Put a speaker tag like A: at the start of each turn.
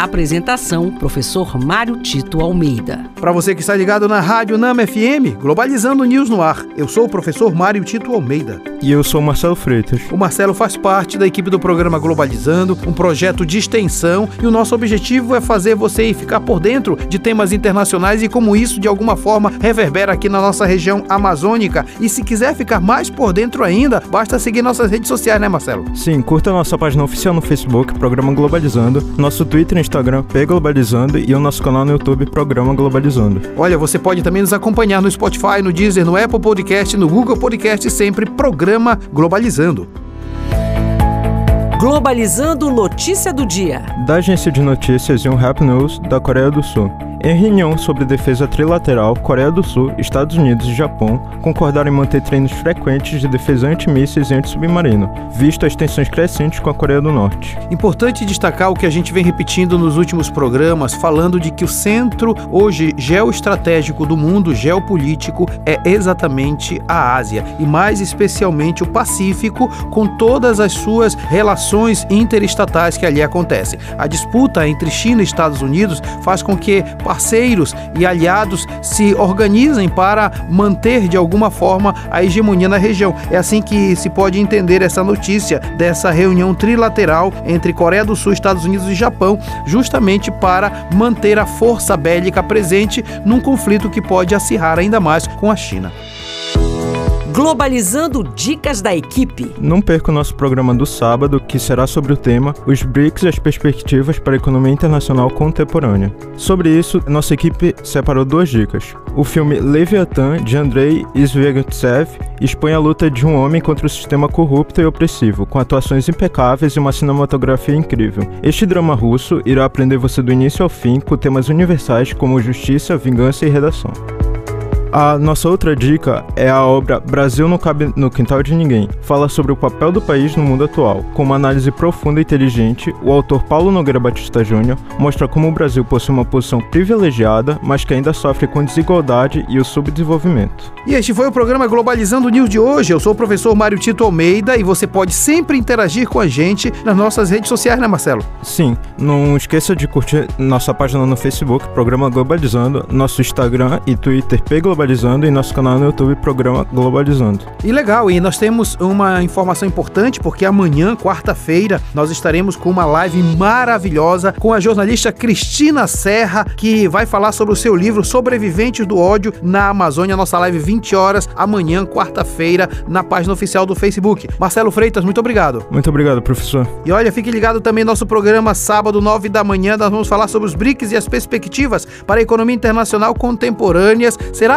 A: Apresentação: Professor Mário Tito Almeida.
B: Para você que está ligado na Rádio Nama FM, Globalizando News no ar. Eu sou o professor Mário Tito Almeida.
C: E eu sou o Marcelo Freitas.
B: O Marcelo faz parte da equipe do programa Globalizando, um projeto de extensão, e o nosso objetivo é fazer você ficar por dentro de temas internacionais e como isso de alguma forma reverbera aqui na nossa região amazônica. E se quiser ficar mais por dentro ainda, basta seguir nossas redes sociais, né, Marcelo?
C: Sim, curta nossa página oficial no Facebook, Programa Globalizando, nosso Twitter e Instagram, P Globalizando e o nosso canal no YouTube, Programa Globalizando.
B: Olha, você pode também nos acompanhar no Spotify, no Deezer, no Apple Podcast, no Google Podcast, sempre Programa Globalizando.
A: Globalizando notícia do dia.
C: Da agência de notícias Yonhap News da Coreia do Sul. Em reunião sobre defesa trilateral, Coreia do Sul, Estados Unidos e Japão concordaram em manter treinos frequentes de defesa antimísseis e antissubmarino, visto as tensões crescentes com a Coreia do Norte.
B: Importante destacar o que a gente vem repetindo nos últimos programas, falando de que o centro hoje geoestratégico do mundo geopolítico é exatamente a Ásia e mais especialmente o Pacífico, com todas as suas relações interestatais que ali acontecem. A disputa entre China e Estados Unidos faz com que parceiros e aliados se organizem para manter de alguma forma a hegemonia na região. É assim que se pode entender essa notícia dessa reunião trilateral entre Coreia do Sul, Estados Unidos e Japão, justamente para manter a força bélica presente num conflito que pode acirrar ainda mais com a China.
A: Globalizando dicas da equipe.
C: Não perca o nosso programa do sábado, que será sobre o tema Os BRICS e as perspectivas para a economia internacional contemporânea. Sobre isso, nossa equipe separou duas dicas. O filme Leviathan, de Andrei Zvyagintsev, expõe a luta de um homem contra o sistema corrupto e opressivo, com atuações impecáveis e uma cinematografia incrível. Este drama russo irá aprender você do início ao fim com temas universais como justiça, vingança e redação. A nossa outra dica é a obra Brasil não cabe no quintal de ninguém. Fala sobre o papel do país no mundo atual. Com uma análise profunda e inteligente, o autor Paulo Nogueira Batista Júnior mostra como o Brasil possui uma posição privilegiada, mas que ainda sofre com desigualdade e o subdesenvolvimento.
B: E este foi o programa Globalizando News de hoje. Eu sou o professor Mário Tito Almeida e você pode sempre interagir com a gente nas nossas redes sociais, né, Marcelo?
C: Sim, não esqueça de curtir nossa página no Facebook, Programa Globalizando, nosso Instagram e Twitter P Globalizando e nosso canal no YouTube, Programa Globalizando.
B: E legal, e nós temos uma informação importante porque amanhã, quarta-feira, nós estaremos com uma live maravilhosa com a jornalista Cristina Serra, que vai falar sobre o seu livro Sobreviventes do Ódio na Amazônia, nossa live 20 horas amanhã, quarta-feira, na página oficial do Facebook. Marcelo Freitas, muito obrigado.
C: Muito obrigado, professor.
B: E olha, fique ligado também no nosso programa sábado, 9 da manhã, nós vamos falar sobre os BRICS e as perspectivas para a economia internacional contemporâneas. Será